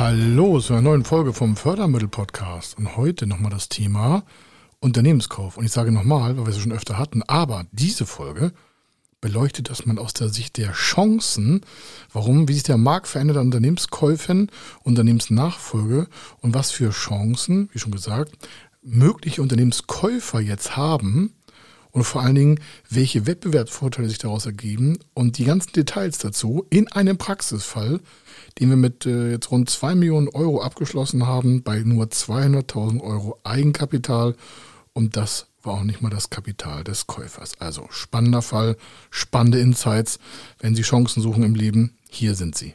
Hallo zu einer neuen Folge vom Fördermittel-Podcast. Und heute nochmal das Thema Unternehmenskauf. Und ich sage nochmal, weil wir es schon öfter hatten, aber diese Folge beleuchtet das mal aus der Sicht der Chancen, warum, wie sich der Markt verändert an Unternehmenskäufen, Unternehmensnachfolge und was für Chancen, wie schon gesagt, mögliche Unternehmenskäufer jetzt haben und vor allen Dingen, welche Wettbewerbsvorteile sich daraus ergeben und die ganzen Details dazu in einem Praxisfall, den wir mit äh, jetzt rund 2 Millionen Euro abgeschlossen haben, bei nur 200.000 Euro Eigenkapital und das war auch nicht mal das Kapital des Käufers. Also spannender Fall, spannende Insights. Wenn Sie Chancen suchen im Leben, hier sind sie.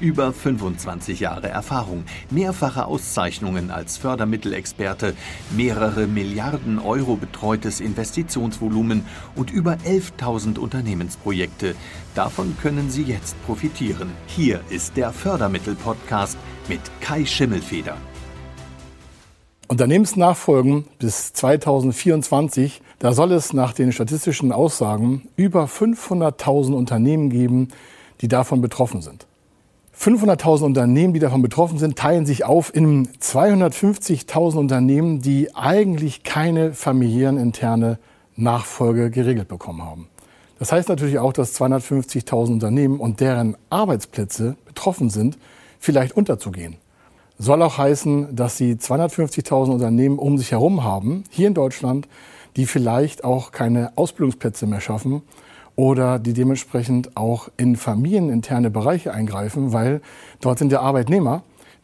Über 25 Jahre Erfahrung, mehrfache Auszeichnungen als Fördermittelexperte, mehrere Milliarden Euro betreutes Investitionsvolumen und über 11.000 Unternehmensprojekte. Davon können Sie jetzt profitieren. Hier ist der Fördermittel-Podcast mit Kai Schimmelfeder. Unternehmensnachfolgen bis 2024, da soll es nach den statistischen Aussagen über 500.000 Unternehmen geben, die davon betroffen sind. 500.000 Unternehmen, die davon betroffen sind, teilen sich auf in 250.000 Unternehmen, die eigentlich keine familiären interne Nachfolge geregelt bekommen haben. Das heißt natürlich auch, dass 250.000 Unternehmen und deren Arbeitsplätze betroffen sind, vielleicht unterzugehen. Soll auch heißen, dass sie 250.000 Unternehmen um sich herum haben, hier in Deutschland, die vielleicht auch keine Ausbildungsplätze mehr schaffen oder die dementsprechend auch in familieninterne Bereiche eingreifen, weil dort sind ja Arbeitnehmer,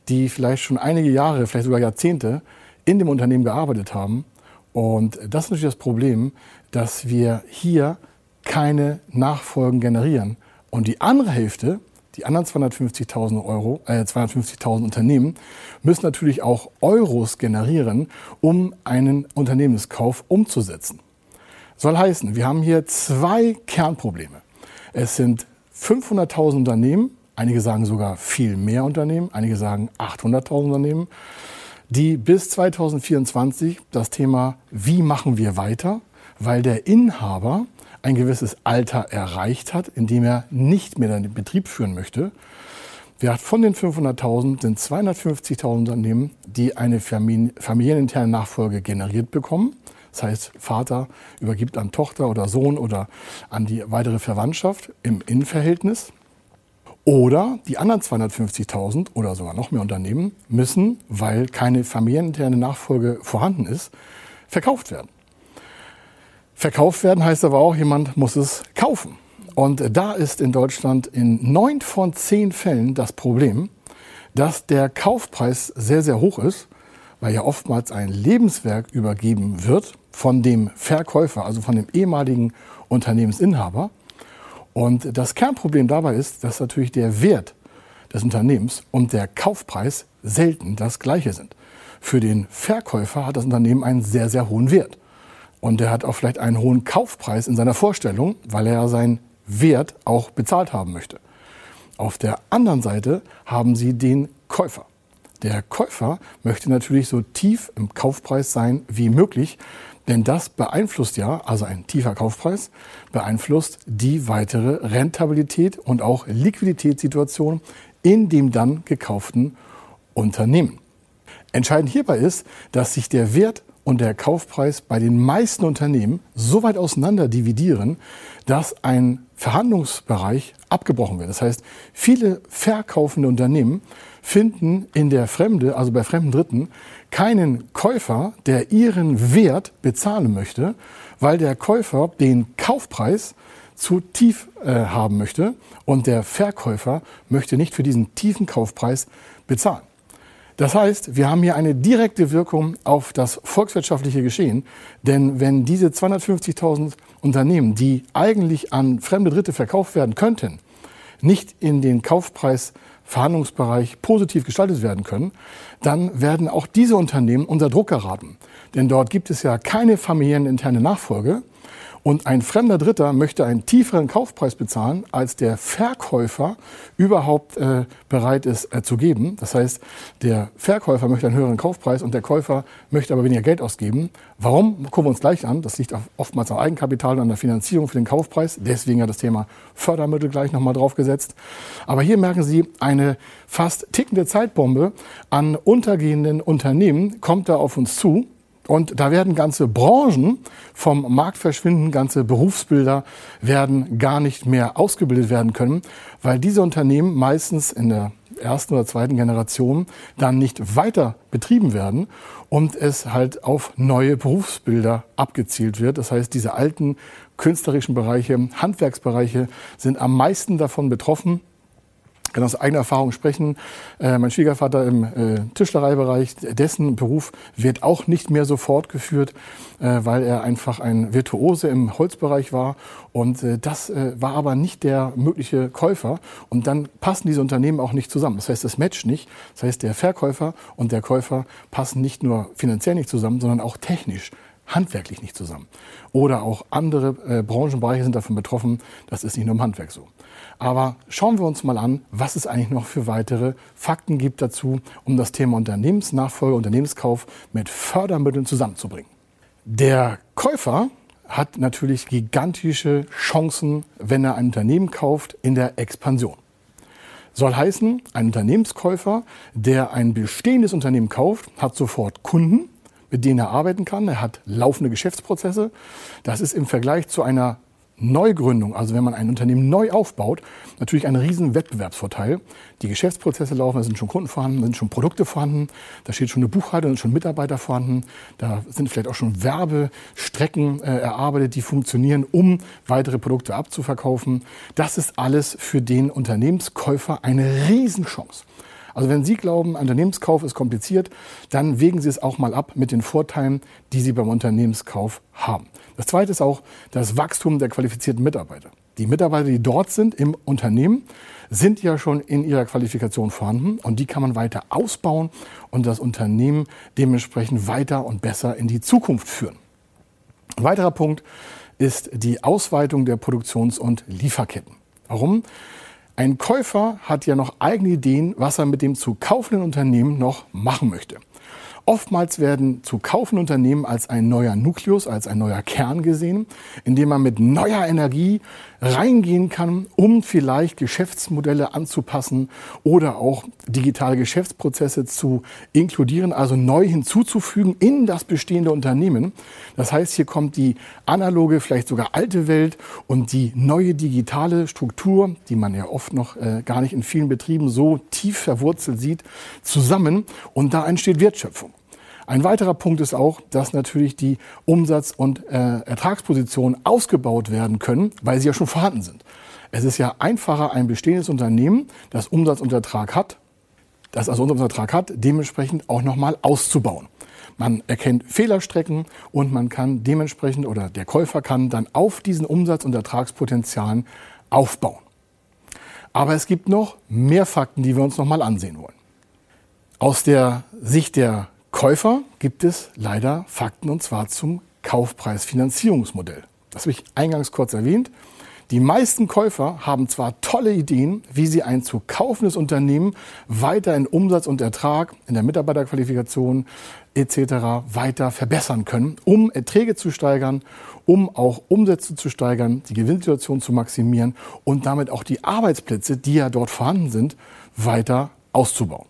die vielleicht schon einige Jahre, vielleicht sogar Jahrzehnte in dem Unternehmen gearbeitet haben. Und das ist natürlich das Problem, dass wir hier keine Nachfolgen generieren. Und die andere Hälfte, die anderen 250.000 Euro, äh, 250.000 Unternehmen müssen natürlich auch Euros generieren, um einen Unternehmenskauf umzusetzen. Soll heißen, wir haben hier zwei Kernprobleme. Es sind 500.000 Unternehmen, einige sagen sogar viel mehr Unternehmen, einige sagen 800.000 Unternehmen, die bis 2024 das Thema, wie machen wir weiter, weil der Inhaber ein gewisses Alter erreicht hat, in dem er nicht mehr den Betrieb führen möchte. Von den 500.000 sind 250.000 Unternehmen, die eine familieninterne Nachfolge generiert bekommen. Das heißt, Vater übergibt an Tochter oder Sohn oder an die weitere Verwandtschaft im Innenverhältnis. Oder die anderen 250.000 oder sogar noch mehr Unternehmen müssen, weil keine familieninterne Nachfolge vorhanden ist, verkauft werden. Verkauft werden heißt aber auch, jemand muss es kaufen. Und da ist in Deutschland in neun von zehn Fällen das Problem, dass der Kaufpreis sehr, sehr hoch ist, weil ja oftmals ein Lebenswerk übergeben wird von dem Verkäufer, also von dem ehemaligen Unternehmensinhaber. Und das Kernproblem dabei ist, dass natürlich der Wert des Unternehmens und der Kaufpreis selten das gleiche sind. Für den Verkäufer hat das Unternehmen einen sehr, sehr hohen Wert. Und er hat auch vielleicht einen hohen Kaufpreis in seiner Vorstellung, weil er seinen Wert auch bezahlt haben möchte. Auf der anderen Seite haben Sie den Käufer. Der Käufer möchte natürlich so tief im Kaufpreis sein wie möglich, denn das beeinflusst ja, also ein tiefer Kaufpreis, beeinflusst die weitere Rentabilität und auch Liquiditätssituation in dem dann gekauften Unternehmen. Entscheidend hierbei ist, dass sich der Wert und der Kaufpreis bei den meisten Unternehmen so weit auseinander dividieren, dass ein Verhandlungsbereich abgebrochen wird. Das heißt, viele verkaufende Unternehmen finden in der Fremde, also bei fremden Dritten, keinen Käufer, der ihren Wert bezahlen möchte, weil der Käufer den Kaufpreis zu tief äh, haben möchte und der Verkäufer möchte nicht für diesen tiefen Kaufpreis bezahlen. Das heißt, wir haben hier eine direkte Wirkung auf das volkswirtschaftliche Geschehen, denn wenn diese 250.000 Unternehmen, die eigentlich an fremde Dritte verkauft werden könnten, nicht in den Kaufpreis Verhandlungsbereich positiv gestaltet werden können, dann werden auch diese Unternehmen unter Druck geraten. Denn dort gibt es ja keine familieninterne Nachfolge, und ein fremder Dritter möchte einen tieferen Kaufpreis bezahlen, als der Verkäufer überhaupt äh, bereit ist äh, zu geben. Das heißt, der Verkäufer möchte einen höheren Kaufpreis und der Käufer möchte aber weniger Geld ausgeben. Warum? Gucken wir uns gleich an. Das liegt oftmals am Eigenkapital und an der Finanzierung für den Kaufpreis. Deswegen hat das Thema Fördermittel gleich nochmal draufgesetzt. Aber hier merken Sie, eine fast tickende Zeitbombe an untergehenden Unternehmen kommt da auf uns zu. Und da werden ganze Branchen vom Markt verschwinden, ganze Berufsbilder werden gar nicht mehr ausgebildet werden können, weil diese Unternehmen meistens in der ersten oder zweiten Generation dann nicht weiter betrieben werden und es halt auf neue Berufsbilder abgezielt wird. Das heißt, diese alten künstlerischen Bereiche, Handwerksbereiche sind am meisten davon betroffen kann aus eigener Erfahrung sprechen. Äh, mein Schwiegervater im äh, Tischlereibereich, dessen Beruf wird auch nicht mehr so fortgeführt, äh, weil er einfach ein Virtuose im Holzbereich war. Und äh, das äh, war aber nicht der mögliche Käufer. Und dann passen diese Unternehmen auch nicht zusammen. Das heißt, das matcht nicht. Das heißt, der Verkäufer und der Käufer passen nicht nur finanziell nicht zusammen, sondern auch technisch handwerklich nicht zusammen. Oder auch andere äh, Branchenbereiche sind davon betroffen. Das ist nicht nur im Handwerk so. Aber schauen wir uns mal an, was es eigentlich noch für weitere Fakten gibt dazu, um das Thema Unternehmensnachfolge, Unternehmenskauf mit Fördermitteln zusammenzubringen. Der Käufer hat natürlich gigantische Chancen, wenn er ein Unternehmen kauft in der Expansion. Soll heißen, ein Unternehmenskäufer, der ein bestehendes Unternehmen kauft, hat sofort Kunden, mit denen er arbeiten kann. Er hat laufende Geschäftsprozesse. Das ist im Vergleich zu einer Neugründung, also wenn man ein Unternehmen neu aufbaut, natürlich ein riesen Wettbewerbsvorteil. Die Geschäftsprozesse laufen, da sind schon Kunden vorhanden, da sind schon Produkte vorhanden, da steht schon eine Buchhaltung, da sind schon Mitarbeiter vorhanden, da sind vielleicht auch schon Werbestrecken äh, erarbeitet, die funktionieren, um weitere Produkte abzuverkaufen. Das ist alles für den Unternehmenskäufer eine Riesenchance. Also wenn Sie glauben, Unternehmenskauf ist kompliziert, dann wägen Sie es auch mal ab mit den Vorteilen, die Sie beim Unternehmenskauf haben. Das Zweite ist auch das Wachstum der qualifizierten Mitarbeiter. Die Mitarbeiter, die dort sind im Unternehmen, sind ja schon in ihrer Qualifikation vorhanden und die kann man weiter ausbauen und das Unternehmen dementsprechend weiter und besser in die Zukunft führen. Ein weiterer Punkt ist die Ausweitung der Produktions- und Lieferketten. Warum? Ein Käufer hat ja noch eigene Ideen, was er mit dem zu kaufenden Unternehmen noch machen möchte. Oftmals werden zu kaufende Unternehmen als ein neuer Nukleus, als ein neuer Kern gesehen, in dem man mit neuer Energie reingehen kann, um vielleicht Geschäftsmodelle anzupassen oder auch digitale Geschäftsprozesse zu inkludieren, also neu hinzuzufügen in das bestehende Unternehmen. Das heißt, hier kommt die analoge, vielleicht sogar alte Welt und die neue digitale Struktur, die man ja oft noch äh, gar nicht in vielen Betrieben so tief verwurzelt sieht, zusammen und da entsteht Wertschöpfung. Ein weiterer Punkt ist auch, dass natürlich die Umsatz- und äh, Ertragspositionen ausgebaut werden können, weil sie ja schon vorhanden sind. Es ist ja einfacher, ein bestehendes Unternehmen, das Umsatz und Ertrag hat, das also Umsatz und Ertrag hat, dementsprechend auch nochmal auszubauen. Man erkennt Fehlerstrecken und man kann dementsprechend oder der Käufer kann dann auf diesen Umsatz- und Ertragspotenzialen aufbauen. Aber es gibt noch mehr Fakten, die wir uns nochmal ansehen wollen. Aus der Sicht der Käufer gibt es leider Fakten und zwar zum Kaufpreisfinanzierungsmodell. Das habe ich eingangs kurz erwähnt. Die meisten Käufer haben zwar tolle Ideen, wie sie ein zu kaufendes Unternehmen weiter in Umsatz und Ertrag, in der Mitarbeiterqualifikation etc. weiter verbessern können, um Erträge zu steigern, um auch Umsätze zu steigern, die Gewinnsituation zu maximieren und damit auch die Arbeitsplätze, die ja dort vorhanden sind, weiter auszubauen.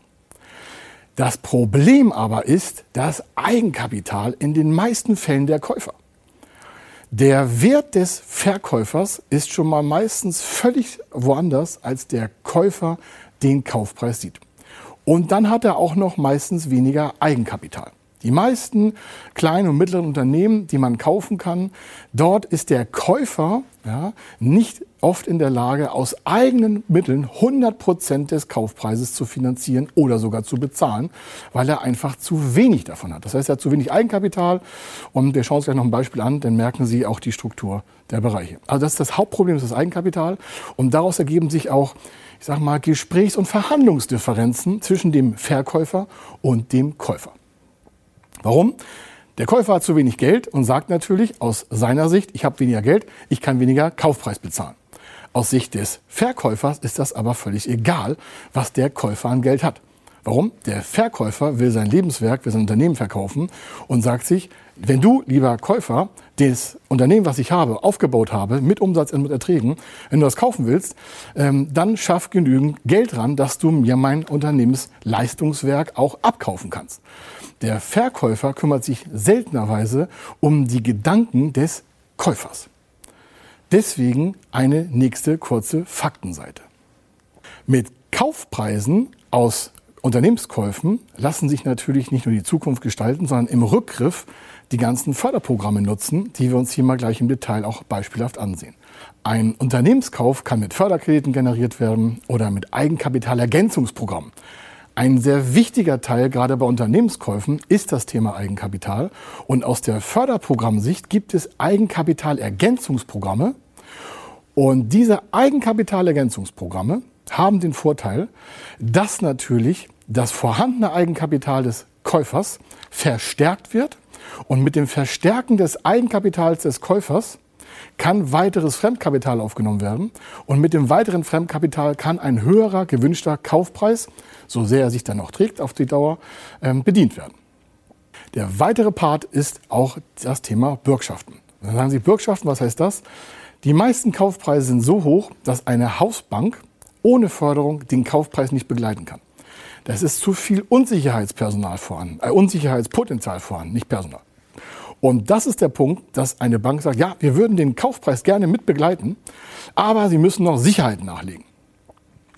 Das Problem aber ist das Eigenkapital in den meisten Fällen der Käufer. Der Wert des Verkäufers ist schon mal meistens völlig woanders, als der Käufer den Kaufpreis sieht. Und dann hat er auch noch meistens weniger Eigenkapital. Die meisten kleinen und mittleren Unternehmen, die man kaufen kann, dort ist der Käufer ja, nicht oft in der Lage, aus eigenen Mitteln 100 Prozent des Kaufpreises zu finanzieren oder sogar zu bezahlen, weil er einfach zu wenig davon hat. Das heißt, er hat zu wenig Eigenkapital. Und wir schauen uns gleich noch ein Beispiel an, dann merken Sie auch die Struktur der Bereiche. Also das ist das Hauptproblem, das ist das Eigenkapital. Und daraus ergeben sich auch, ich sage mal, Gesprächs- und Verhandlungsdifferenzen zwischen dem Verkäufer und dem Käufer. Warum? Der Käufer hat zu wenig Geld und sagt natürlich aus seiner Sicht, ich habe weniger Geld, ich kann weniger Kaufpreis bezahlen. Aus Sicht des Verkäufers ist das aber völlig egal, was der Käufer an Geld hat. Warum? Der Verkäufer will sein Lebenswerk, will sein Unternehmen verkaufen und sagt sich, wenn du, lieber Käufer, das Unternehmen, was ich habe, aufgebaut habe, mit Umsatz und mit Erträgen, wenn du das kaufen willst, ähm, dann schaff genügend Geld ran, dass du mir mein Unternehmensleistungswerk auch abkaufen kannst. Der Verkäufer kümmert sich seltenerweise um die Gedanken des Käufers. Deswegen eine nächste kurze Faktenseite. Mit Kaufpreisen aus Unternehmenskäufen lassen sich natürlich nicht nur die Zukunft gestalten, sondern im Rückgriff die ganzen Förderprogramme nutzen, die wir uns hier mal gleich im Detail auch beispielhaft ansehen. Ein Unternehmenskauf kann mit Förderkrediten generiert werden oder mit Eigenkapitalergänzungsprogrammen. Ein sehr wichtiger Teil, gerade bei Unternehmenskäufen, ist das Thema Eigenkapital. Und aus der Förderprogrammsicht gibt es Eigenkapitalergänzungsprogramme. Und diese Eigenkapitalergänzungsprogramme haben den Vorteil, dass natürlich das vorhandene Eigenkapital des Käufers verstärkt wird. Und mit dem Verstärken des Eigenkapitals des Käufers kann weiteres Fremdkapital aufgenommen werden. Und mit dem weiteren Fremdkapital kann ein höherer gewünschter Kaufpreis so sehr er sich dann noch trägt auf die Dauer, ähm, bedient werden. Der weitere Part ist auch das Thema Bürgschaften. Dann sagen Sie Bürgschaften, was heißt das? Die meisten Kaufpreise sind so hoch, dass eine Hausbank ohne Förderung den Kaufpreis nicht begleiten kann. Das ist zu viel Unsicherheitspersonal vorhanden, äh, Unsicherheitspotenzial vorhanden, nicht Personal. Und das ist der Punkt, dass eine Bank sagt, ja, wir würden den Kaufpreis gerne mit begleiten, aber Sie müssen noch Sicherheiten nachlegen.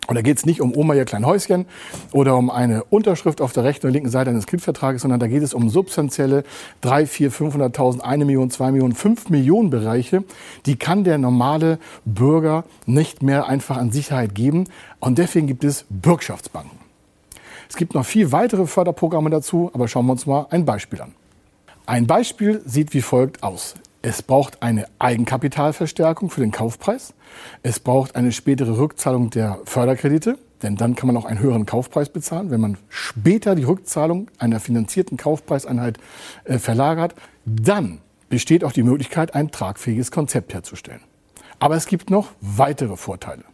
Und da geht es nicht um Oma ihr klein Häuschen oder um eine Unterschrift auf der rechten oder linken Seite eines Kreditvertrages, sondern da geht es um substanzielle 3, 4, 500.000, 1 Million, 2 Millionen, 5 Millionen Bereiche. Die kann der normale Bürger nicht mehr einfach an Sicherheit geben. Und deswegen gibt es Bürgschaftsbanken. Es gibt noch viel weitere Förderprogramme dazu, aber schauen wir uns mal ein Beispiel an. Ein Beispiel sieht wie folgt aus. Es braucht eine Eigenkapitalverstärkung für den Kaufpreis. Es braucht eine spätere Rückzahlung der Förderkredite, denn dann kann man auch einen höheren Kaufpreis bezahlen. Wenn man später die Rückzahlung einer finanzierten Kaufpreiseinheit äh, verlagert, dann besteht auch die Möglichkeit, ein tragfähiges Konzept herzustellen. Aber es gibt noch weitere Vorteile.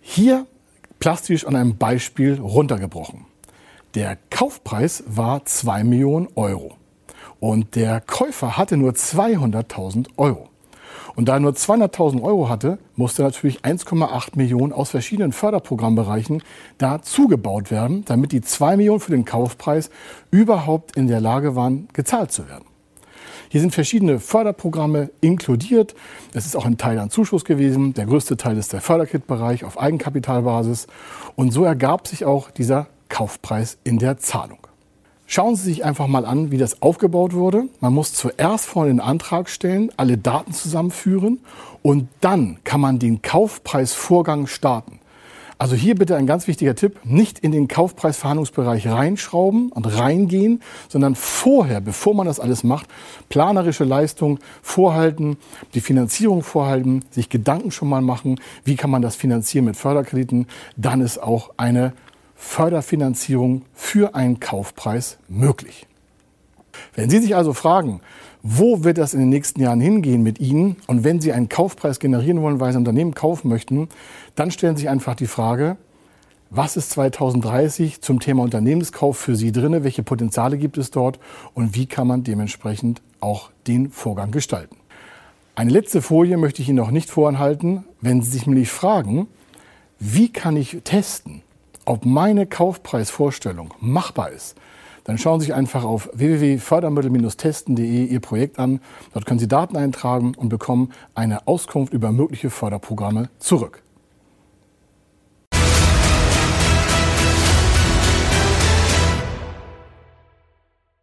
Hier plastisch an einem Beispiel runtergebrochen. Der Kaufpreis war 2 Millionen Euro. Und der Käufer hatte nur 200.000 Euro. Und da er nur 200.000 Euro hatte, musste natürlich 1,8 Millionen aus verschiedenen Förderprogrammbereichen dazugebaut werden, damit die 2 Millionen für den Kaufpreis überhaupt in der Lage waren, gezahlt zu werden. Hier sind verschiedene Förderprogramme inkludiert. Es ist auch ein Teil an Zuschuss gewesen. Der größte Teil ist der Förderkit-Bereich auf Eigenkapitalbasis. Und so ergab sich auch dieser Kaufpreis in der Zahlung. Schauen Sie sich einfach mal an, wie das aufgebaut wurde. Man muss zuerst vorne den Antrag stellen, alle Daten zusammenführen und dann kann man den Kaufpreisvorgang starten. Also hier bitte ein ganz wichtiger Tipp, nicht in den Kaufpreisverhandlungsbereich reinschrauben und reingehen, sondern vorher, bevor man das alles macht, planerische Leistung vorhalten, die Finanzierung vorhalten, sich Gedanken schon mal machen, wie kann man das finanzieren mit Förderkrediten, dann ist auch eine Förderfinanzierung für einen Kaufpreis möglich. Wenn Sie sich also fragen, wo wird das in den nächsten Jahren hingehen mit Ihnen und wenn Sie einen Kaufpreis generieren wollen, weil Sie ein Unternehmen kaufen möchten, dann stellen Sie sich einfach die Frage, was ist 2030 zum Thema Unternehmenskauf für Sie drin? Welche Potenziale gibt es dort? Und wie kann man dementsprechend auch den Vorgang gestalten? Eine letzte Folie möchte ich Ihnen noch nicht voranhalten. Wenn Sie sich nämlich fragen, wie kann ich testen, ob meine Kaufpreisvorstellung machbar ist, dann schauen Sie sich einfach auf www.fördermittel-testen.de Ihr Projekt an. Dort können Sie Daten eintragen und bekommen eine Auskunft über mögliche Förderprogramme zurück.